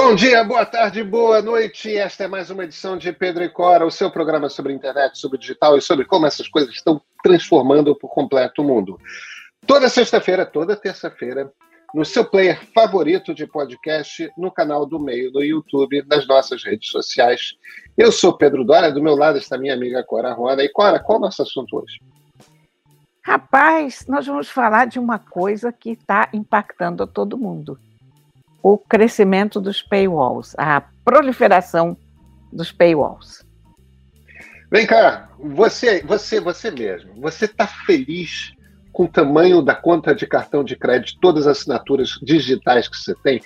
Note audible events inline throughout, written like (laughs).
Bom dia, boa tarde, boa noite. Esta é mais uma edição de Pedro e Cora, o seu programa sobre internet, sobre digital e sobre como essas coisas estão transformando por completo o mundo. Toda sexta-feira, toda terça-feira, no seu player favorito de podcast, no canal do Meio do YouTube, nas nossas redes sociais. Eu sou Pedro Dória, do meu lado está minha amiga Cora Rona. E Cora, qual é o nosso assunto hoje? Rapaz, nós vamos falar de uma coisa que está impactando a todo mundo o crescimento dos paywalls, a proliferação dos paywalls. Vem cá, você, você, você mesmo, você está feliz com o tamanho da conta de cartão de crédito, todas as assinaturas digitais que você tem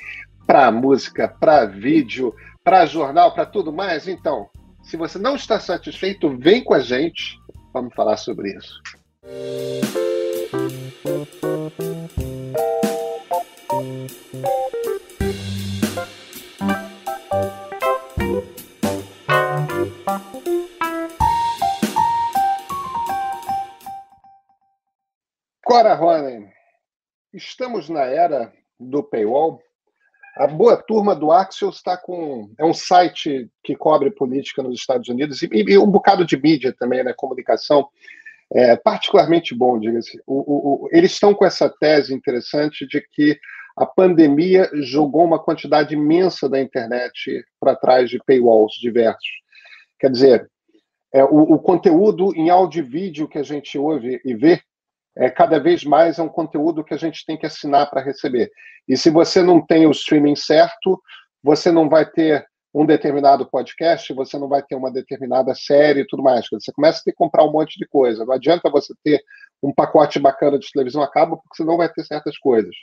para música, para vídeo, para jornal, para tudo mais? Então, se você não está satisfeito, vem com a gente, vamos falar sobre isso. Cora Ronen, estamos na era do paywall. A boa turma do Axios está com. É um site que cobre política nos Estados Unidos e, e um bocado de mídia também, né? Comunicação. É, particularmente bom, diga-se. eles estão com essa tese interessante de que a pandemia jogou uma quantidade imensa da internet para trás de paywalls diversos. Quer dizer, é, o, o, conteúdo em áudio e vídeo que a gente ouve e vê é, cada vez mais é um conteúdo que a gente tem que assinar para receber. E se você não tem o streaming certo, você não vai ter um determinado podcast, você não vai ter uma determinada série e tudo mais. Você começa a ter que comprar um monte de coisa. Não adianta você ter um pacote bacana de televisão a cabo, porque você não vai ter certas coisas.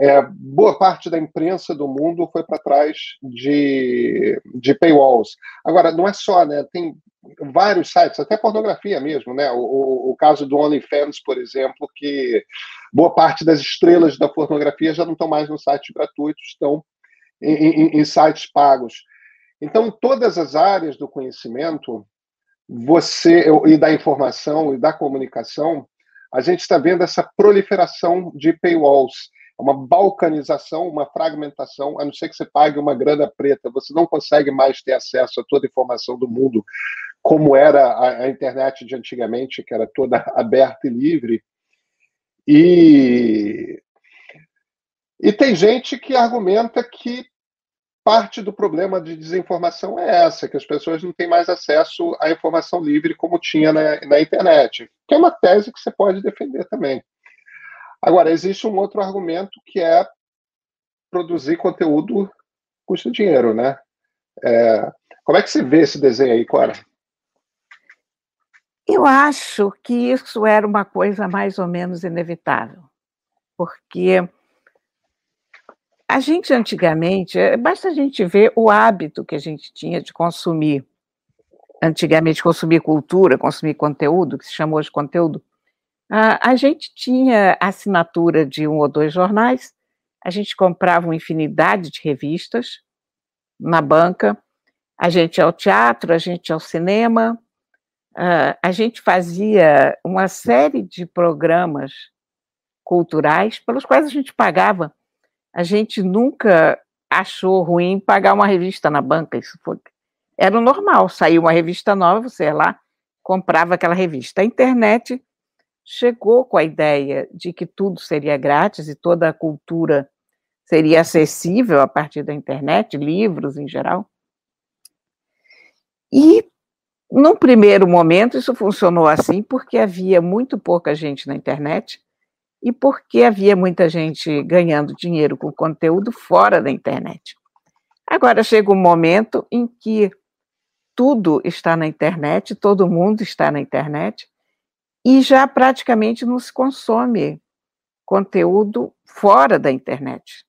É, boa parte da imprensa do mundo foi para trás de, de paywalls. Agora, não é só, né? Tem vários sites, até pornografia mesmo, né? O, o, caso do OnlyFans, por exemplo, que boa parte das estrelas da pornografia já não estão mais no site gratuito, estão em, em, em sites pagos. Então, todas as áreas do conhecimento, você e da informação e da comunicação, a gente está vendo essa proliferação de paywalls uma balcanização, uma fragmentação, a não ser que você pague uma grana preta, você não consegue mais ter acesso a toda a informação do mundo como era a, a internet de antigamente, que era toda (laughs) aberta e livre. E, e tem gente que argumenta que parte do problema de desinformação é essa, que as pessoas não têm mais acesso à informação livre como tinha na, na internet, que é uma tese que você pode defender também. Agora, existe um outro argumento que é produzir conteúdo custa dinheiro, né? É, como é que você vê esse desenho aí, Clara? Eu acho que isso era uma coisa mais ou menos inevitável, porque a gente antigamente, basta a gente ver o hábito que a gente tinha de consumir, antigamente consumir cultura, consumir conteúdo, que se chamou de conteúdo, a, a gente tinha assinatura de um ou dois jornais, a gente comprava uma infinidade de revistas na banca, a gente ia ao teatro, a gente ia ao cinema, uh, a gente fazia uma série de programas culturais pelos quais a gente pagava. A gente nunca achou ruim pagar uma revista na banca, isso foi, era normal, saiu uma revista nova, você ia lá, comprava aquela revista. A internet chegou com a ideia de que tudo seria grátis e toda a cultura seria acessível a partir da internet, livros em geral. E, num primeiro momento, isso funcionou assim porque havia muito pouca gente na internet e porque havia muita gente ganhando dinheiro com conteúdo fora da internet. Agora chega um momento em que tudo está na internet, todo mundo está na internet, e já praticamente não se consome conteúdo fora da internet.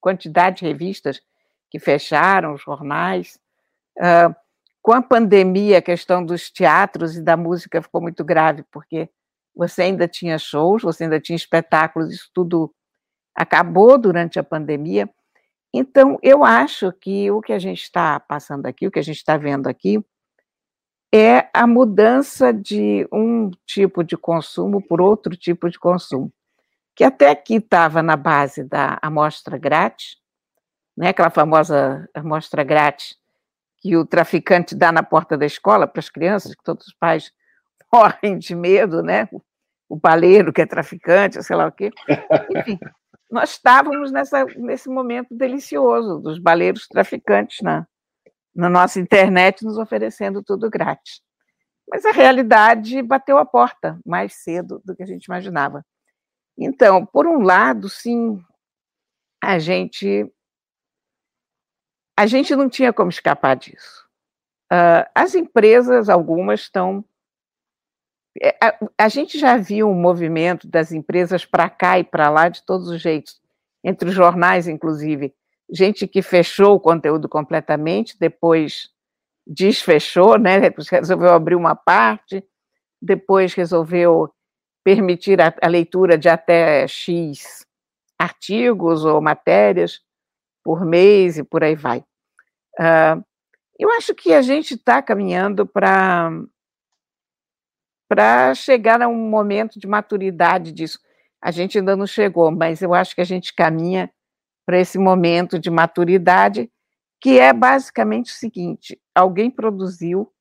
Quantidade de revistas que fecharam, jornais. Uh, com a pandemia, a questão dos teatros e da música ficou muito grave, porque você ainda tinha shows, você ainda tinha espetáculos, isso tudo acabou durante a pandemia. Então, eu acho que o que a gente está passando aqui, o que a gente está vendo aqui, é a mudança de um tipo de consumo por outro tipo de consumo, que até aqui estava na base da amostra grátis, né, aquela famosa amostra grátis que o traficante dá na porta da escola para as crianças, que todos os pais (laughs) morrem de medo, né? O baleiro que é traficante, sei lá o quê. Enfim, nós estávamos nessa, nesse momento delicioso dos baleiros traficantes na, na nossa internet nos oferecendo tudo grátis. Mas a realidade bateu a porta mais cedo do que a gente imaginava. Então, por um lado, sim, a gente a gente não tinha como escapar disso. Uh, as empresas, algumas estão. É, a, a, gente já viu um movimento das empresas para cá e para lá de todos os jeitos, entre os jornais, inclusive. Gente que fechou o conteúdo completamente, depois desfechou, né? (laughs) resolveu abrir uma parte, depois resolveu permitir a, a leitura de até X artigos ou matérias por mês e por aí vai. Uh, eu acho que a gente está caminhando para para chegar a um momento de maturidade disso. A gente ainda não chegou, mas eu acho que a gente caminha para esse momento de maturidade, que é basicamente o seguinte: alguém produziu,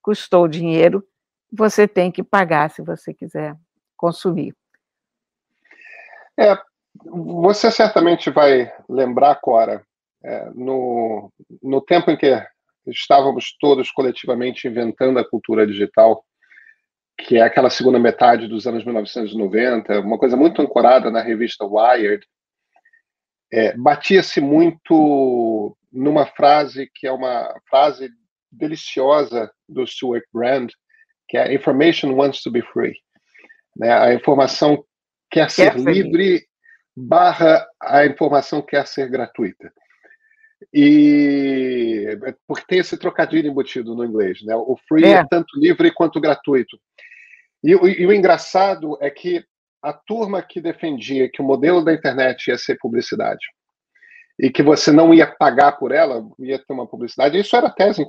custou dinheiro, você tem que pagar se você quiser consumir. É, você certamente vai lembrar, Cora, é, no, no tempo em que estávamos todos coletivamente inventando a cultura digital, que é aquela segunda metade dos anos 1990, uma coisa muito ancorada na revista Wired, é, batia-se muito numa frase que é uma frase deliciosa do Stuart Brand, que é "Information wants to be free". Né? A informação quer ser quer livre, barra a informação quer ser gratuita. E porque tem esse trocadilho embutido no inglês, né? O free é, é tanto livre quanto gratuito. E, e, o engraçado é que a turma que defendia que o modelo da internet ia ser publicidade e que você não ia pagar por ela, ia ter uma publicidade, isso era a tese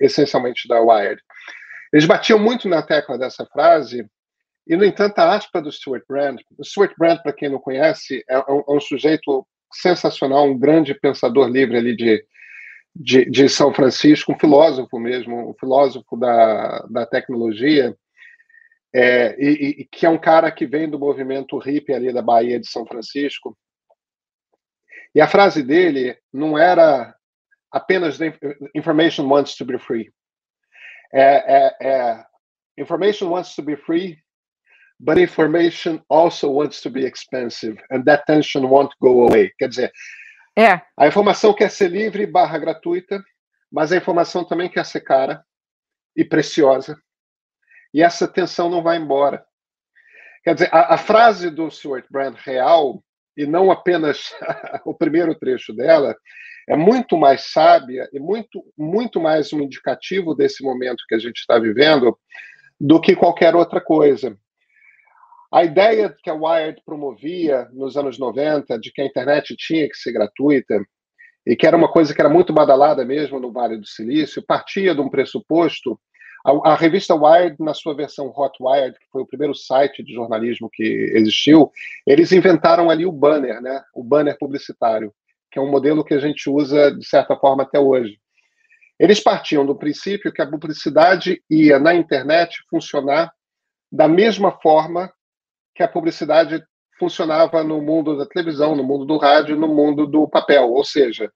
essencialmente da Wired. Eles batiam muito na tecla dessa frase, e, no entanto, a aspa do Stuart Brand, o Stuart Brand, para quem não conhece, é um, é um sujeito sensacional, um grande pensador livre ali de, de, de, São Francisco, um filósofo mesmo, um filósofo da, da tecnologia, é, e, e, que é um cara que vem do movimento hippie ali da Bahia de São Francisco. E a frase dele não era apenas information wants to be free. É, é, é, information wants to be free, but information also wants to be expensive, and that tension won't go away. Quer dizer, é. a informação quer ser livre barra gratuita, mas a informação também quer ser cara e preciosa. E essa tensão não vai embora. Quer dizer, a, a frase do Stuart Brand real, e não apenas (laughs) o primeiro trecho dela, é muito mais sábia e muito, muito mais um indicativo desse momento que a gente está vivendo do que qualquer outra coisa. A ideia que a Wired promovia nos anos 90 de que a internet tinha que ser gratuita e que era uma coisa que era muito badalada mesmo no Vale do Silício, partia de um pressuposto. A, a revista Wired, na sua versão Hot Wired, que foi o primeiro site de jornalismo que existiu, eles inventaram ali o banner, né? O banner publicitário, que é um modelo que a gente usa de certa forma até hoje. Eles partiam do princípio que a publicidade ia na internet funcionar da mesma forma que a publicidade funcionava no mundo da televisão, no mundo do rádio, no mundo do papel. Ou seja,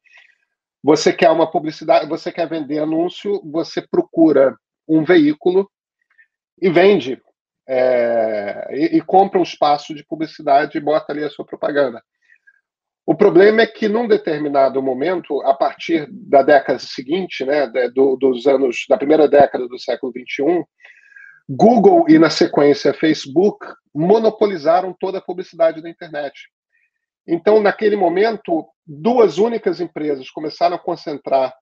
você quer uma publicidade, você quer vender anúncio, você procura um veículo e vende. É, e, e, compra um espaço de publicidade e bota ali a sua propaganda. O problema é que, num determinado momento, a partir da década seguinte, né, do, dos anos da primeira década do século XXI, Google e, na sequência, Facebook monopolizaram toda a publicidade da internet. Então, naquele momento, duas únicas empresas começaram a concentrar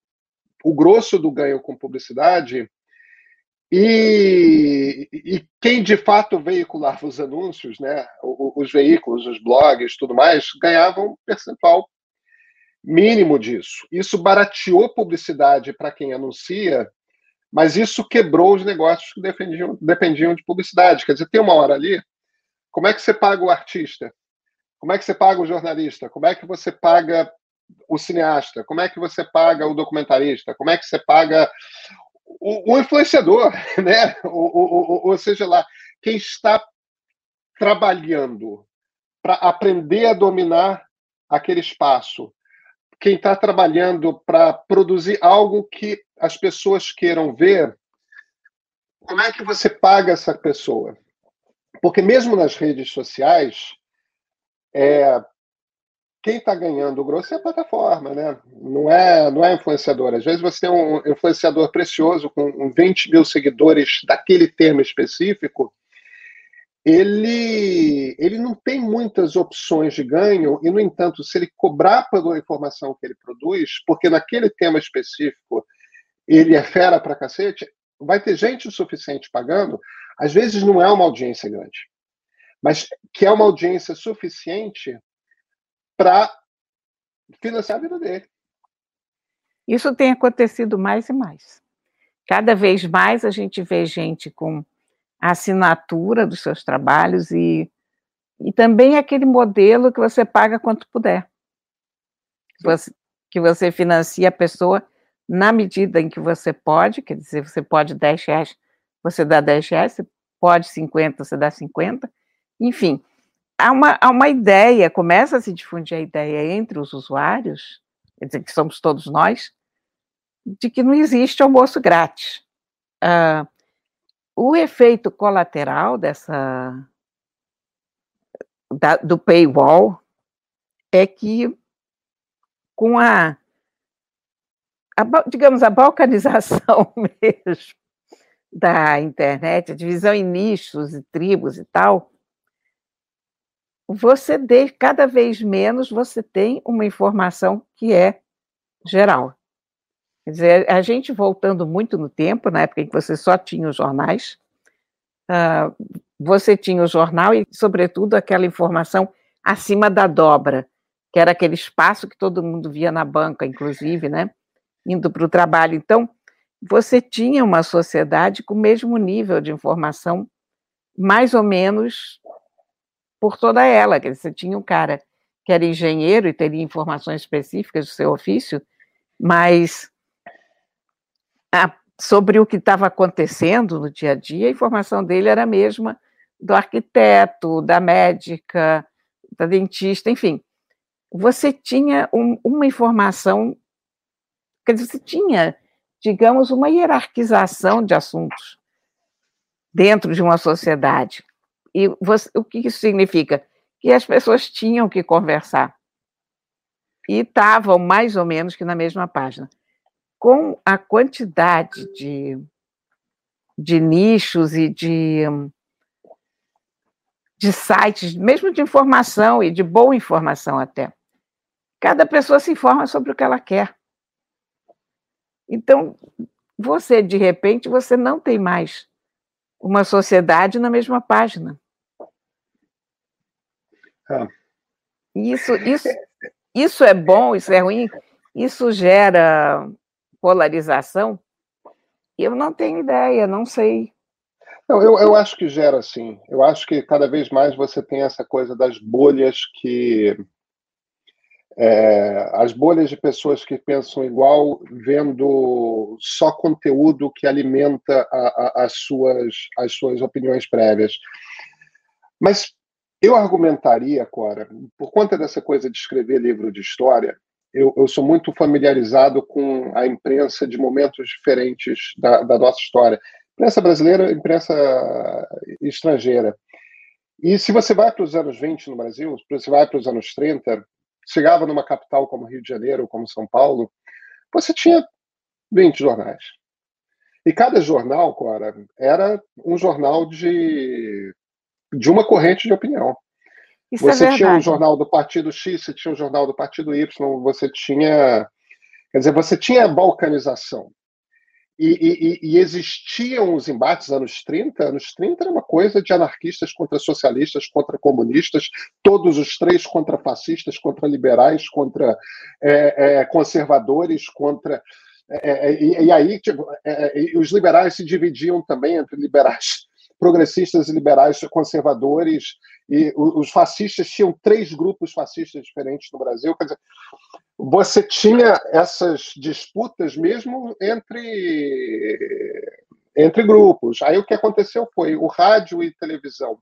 o grosso do ganho com publicidade e, e, quem de fato veiculava os anúncios, né, os, os veículos, os blogs, tudo mais, ganhavam um percentual mínimo disso. Isso barateou publicidade para quem anuncia mas isso quebrou os negócios que dependiam, dependiam de publicidade. Quer dizer, tem uma hora ali, como é que você paga o artista? Como é que você paga o jornalista? Como é que você paga o cineasta? Como é que você paga o documentarista? Como é que você paga o, o influenciador, (laughs) né? Ou seja lá, quem está trabalhando para aprender a dominar aquele espaço, quem está trabalhando para produzir algo que as pessoas queiram ver, como é que você paga essa pessoa? Porque mesmo nas redes sociais, é, quem está ganhando grosso é a plataforma, né? Não é, não é influenciador. Às vezes você tem um influenciador precioso com 20 mil seguidores daquele tema específico, ele, ele não tem muitas opções de ganho, e, no entanto, se ele cobrar pela informação que ele produz, porque naquele tema específico ele é fera pra cacete, vai ter gente o suficiente pagando. Às vezes não é uma audiência grande, mas que é uma audiência suficiente para financiar a vida dele. Isso tem acontecido mais e mais. Cada vez mais a gente vê gente com assinatura dos seus trabalhos e, e também aquele modelo que você paga quanto puder. Você, que você financia a pessoa na medida em que você pode, quer dizer, você pode 10 reais, você dá 10 reais, você pode 50, você dá 50, enfim, há uma, há uma ideia, começa a se difundir a ideia entre os usuários, quer dizer, que somos todos nós, de que não existe almoço grátis. Uh, o efeito colateral dessa da, do paywall é que com a, a, digamos a balcanização (laughs) mesmo da internet, a divisão em nichos e tribos e tal, você de, cada vez menos você tem uma informação que é geral. Quer dizer, a gente voltando muito no tempo, na época em que você só tinha os jornais, uh, você tinha o jornal e, sobretudo, aquela informação acima da dobra, que era aquele espaço que todo mundo via na banca, inclusive, né? Indo para o trabalho. Então, você tinha uma sociedade com o mesmo nível de informação, mais ou menos por toda ela. Quer dizer, você tinha um cara que era engenheiro e teria informações específicas do seu ofício, mas a, sobre o que estava acontecendo no dia a dia, a informação dele era a mesma do arquiteto, da médica, da dentista, enfim. Você tinha um, uma informação, quer dizer, você tinha, digamos, uma hierarquização de assuntos dentro de uma sociedade. E você, o que isso significa? Que as pessoas tinham que conversar. E estavam mais ou menos que na mesma página com a quantidade de, de nichos e de, de sites, mesmo de informação e de boa informação até. Cada pessoa se informa sobre o que ela quer. Então, você, de repente, você não tem mais uma sociedade na mesma página. Ah. Isso, isso, isso é bom, isso é ruim, isso gera polarização? Eu não tenho ideia, não sei. Não, eu, eu acho que gera sim. Eu acho que cada vez mais você tem essa coisa das bolhas que. É, as bolhas de pessoas que pensam igual, vendo só conteúdo que alimenta a, a, as, suas, as suas opiniões prévias. Mas eu argumentaria, Cora, por conta dessa coisa de escrever livro de história, eu, eu, sou muito familiarizado com a imprensa de momentos diferentes da, da nossa história. Imprensa brasileira, imprensa estrangeira. E se você vai para os anos 20 no Brasil, se você vai para os anos 30, chegava numa capital como Rio de Janeiro, como São Paulo, você tinha 20 jornais. E cada jornal, Cora, era um jornal de, de uma corrente de opinião. Isso é você é tinha um jornal do partido X, você tinha um jornal do partido Y, você tinha. Quer dizer, você tinha balcanização. E, e, e, existiam os embates anos 30. Anos 30 era uma coisa de anarquistas contra socialistas, contra comunistas, todos os três contra fascistas, contra liberais, contra é, é, conservadores, contra. É, é e, e, aí tipo, é, os liberais se dividiam também entre liberais progressistas e liberais conservadores, e os fascistas tinham três grupos fascistas diferentes no Brasil. Quer dizer, você tinha essas disputas mesmo entre, entre grupos. Aí o que aconteceu foi o rádio e televisão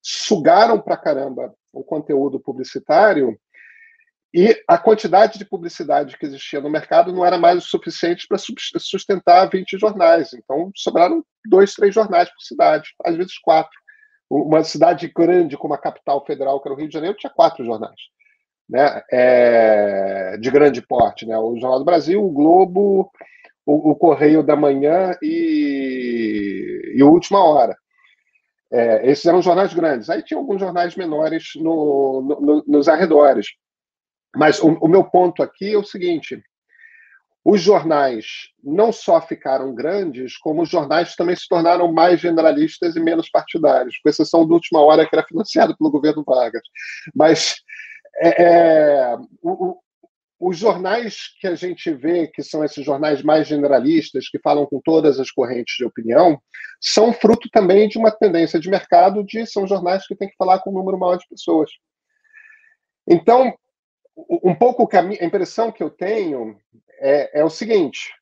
sugaram para caramba o conteúdo publicitário e a quantidade de publicidade que existia no mercado não era mais o suficiente para sustentar 20 jornais. Então, sobraram dois, três jornais por cidade, às vezes quatro. Uma cidade grande como a capital federal, que era o Rio de Janeiro, tinha quatro jornais né? É, de grande porte. Né? O Jornal do Brasil, o Globo, o, o Correio da Manhã e, e o Última Hora. É, esses eram jornais grandes. Aí tinha alguns jornais menores no, no, nos arredores. Mas o, o meu ponto aqui é o seguinte: os jornais não só ficaram grandes, como os jornais também se tornaram mais generalistas e menos partidários, com exceção do última hora que era financiado pelo governo Vargas. Mas é, é o, os jornais que a gente vê, que são esses jornais mais generalistas, que falam com todas as correntes de opinião, são fruto também de uma tendência de mercado de são jornais que têm que falar com um número maior de pessoas. Então, um pouco a, minha, a impressão que eu tenho é, é o seguinte: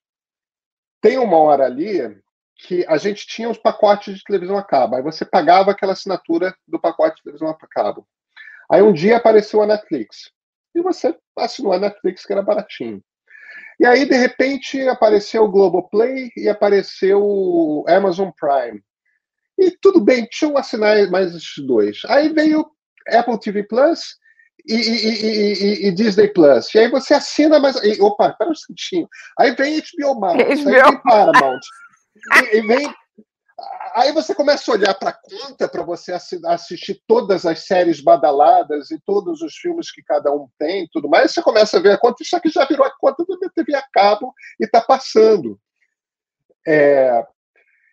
tem uma hora ali que a gente tinha os pacotes de televisão a cabo, aí você pagava aquela assinatura do pacote de televisão a cabo. Aí um dia apareceu a Netflix e você assinou a Netflix que era baratinho. E aí, de repente, apareceu o Globoplay e apareceu o Amazon Prime. E tudo bem, deixa eu assinar mais esses dois. Aí veio Apple TV Plus e, e, e, e, Disney Plus. E aí você assina mais. opa, pera um instantinho. Aí vem HBO Max, HBO. aí vem Paramount. e, vem. Aí você começa a olhar para a conta para você assistir todas as séries badaladas e todos os filmes que cada um tem tudo mais. Você começa a ver a conta, isso aqui já virou a conta da TV a cabo e está passando. É,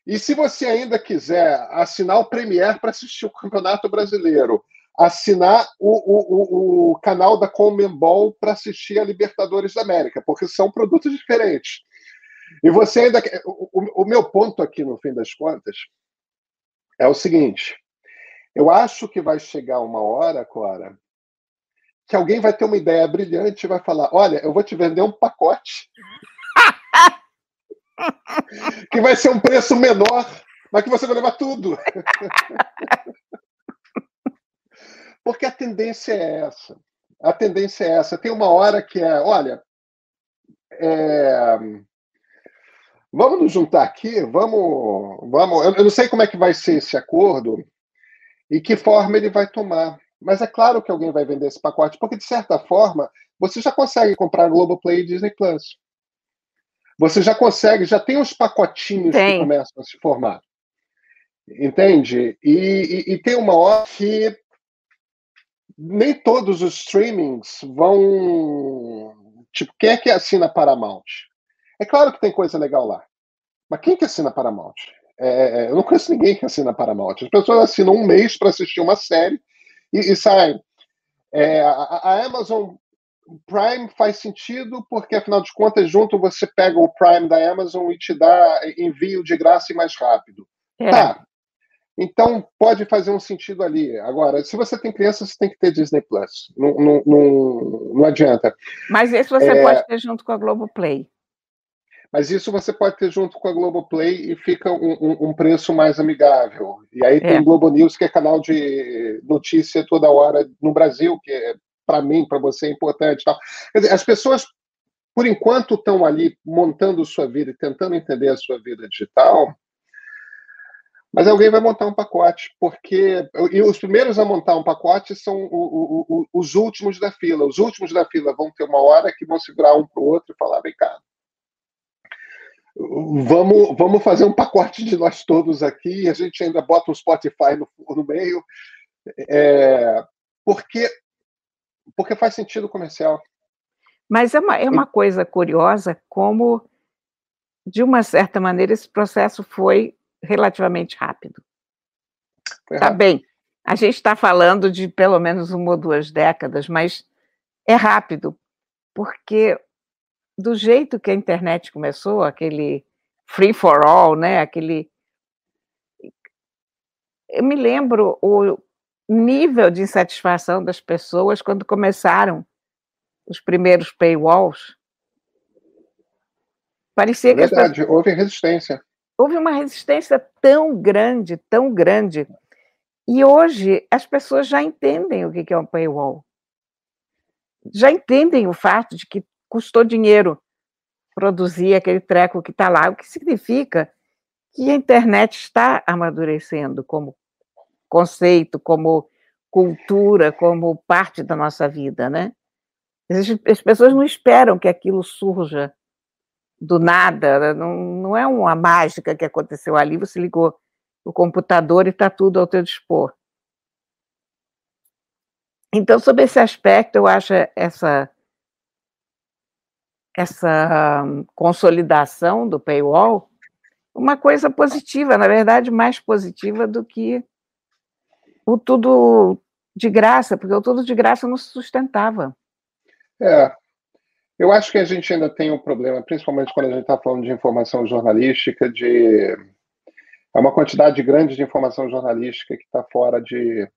e se você ainda quiser assinar o Premier para assistir o Campeonato Brasileiro, assinar o, o, o, canal da Comembol para assistir a Libertadores da América, porque são produtos diferentes. E você ainda. O, o meu ponto aqui, no fim das contas, é o seguinte: eu acho que vai chegar uma hora, Cora, que alguém vai ter uma ideia brilhante e vai falar: olha, eu vou te vender um pacote. (laughs) que vai ser um preço menor, mas que você vai levar tudo. (laughs) Porque a tendência é essa. A tendência é essa. Tem uma hora que é, olha, é, vamos nos juntar aqui, vamos, vamos. Eu não sei como é que vai ser esse acordo e que forma ele vai tomar. Mas é claro que alguém vai vender esse pacote, porque de certa forma você já consegue comprar Globoplay e Disney Plus. Você já consegue, já tem os pacotinhos tem. que começam a se formar. Entende? E, e, e tem uma hora que nem todos os streamings vão. Tipo, quem é que assina Paramount? É claro que tem coisa legal lá. Mas quem que assina Paramount? É, é, é eu não conheço ninguém que assina Paramount. As pessoas assinam um mês para assistir uma série e, e saem. É, a, a, Amazon Prime faz sentido porque, afinal de contas, junto você pega o Prime da Amazon e te dá envio de graça e mais rápido. É. Tá, então, pode fazer um sentido ali. Agora, se você tem criança, você tem que ter Disney Plus. Não, não, não, não adianta. Mas isso você é... pode ter junto com a Globoplay. Mas isso você pode ter junto com a Globoplay e fica um, um, um preço mais amigável. E aí tem é. Globo News, que é canal de notícia toda hora no Brasil, que é, para mim, para você, é importante. Tal. Quer dizer, as pessoas, por enquanto, estão ali montando sua vida e tentando entender a sua vida digital mas alguém vai montar um pacote, porque e os primeiros a montar um pacote são o, o, o, os últimos da fila. Os últimos da fila vão ter uma hora que vão segurar um para o outro e falar: vem cá, vamos, vamos fazer um pacote de nós todos aqui. A gente ainda bota um Spotify no, no meio, é, porque, porque faz sentido comercial. Mas é uma, é uma coisa curiosa como, de uma certa maneira, esse processo foi relativamente rápido. Tá bem. A gente está falando de pelo menos uma ou duas décadas, mas é rápido, porque do jeito que a internet começou, aquele free for all, né? Aquele eu me lembro o nível de insatisfação das pessoas quando começaram os primeiros paywalls. Parecia é verdade, pessoas... houve resistência. Houve uma resistência tão grande, tão grande. E hoje as pessoas já entendem o que é um paywall. Já entendem o fato de que custou dinheiro produzir aquele treco que está lá, o que significa que a internet está amadurecendo como conceito, como cultura, como parte da nossa vida, né? As pessoas não esperam que aquilo surja do nada, não, não é uma mágica que aconteceu ali, você ligou o computador e está tudo ao teu dispor. Então, sobre esse aspecto, eu acho essa essa consolidação do paywall uma coisa positiva, na verdade, mais positiva do que o tudo de graça, porque o tudo de graça não se sustentava. É. Eu acho que a gente ainda tem um problema, principalmente quando a gente está falando de informação jornalística, de é uma quantidade grande de informação jornalística que está fora de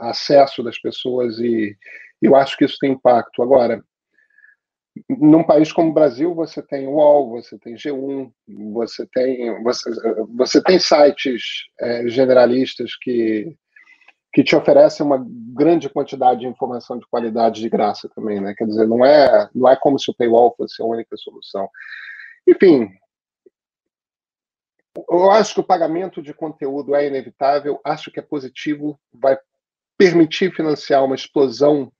acesso das pessoas e eu acho que isso tem impacto. Agora, num país como o Brasil, você tem UOL, você tem G1, você tem, você, você tem sites é, generalistas que, que te oferecem uma grande quantidade de informação de qualidade de graça também, né? Quer dizer, não é, não é como se o paywall fosse a única solução. Enfim, eu acho que o pagamento de conteúdo é inevitável, acho que é positivo, vai permitir financiar uma explosão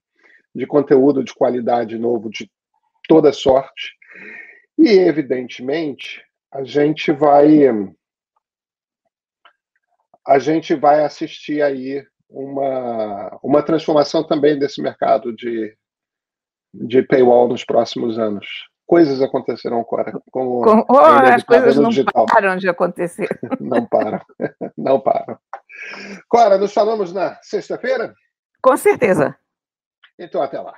de conteúdo de qualidade novo de toda sorte. E, evidentemente, a gente vai a gente vai assistir aí uma, uma transformação também desse mercado de, de paywall nos próximos anos. Coisas acontecerão, Cora. Com, com, oh, as coisas não digital. param de acontecer. (laughs) não param. (laughs) Não param. Cora, nos falamos na sexta-feira? Com certeza. Então, até lá.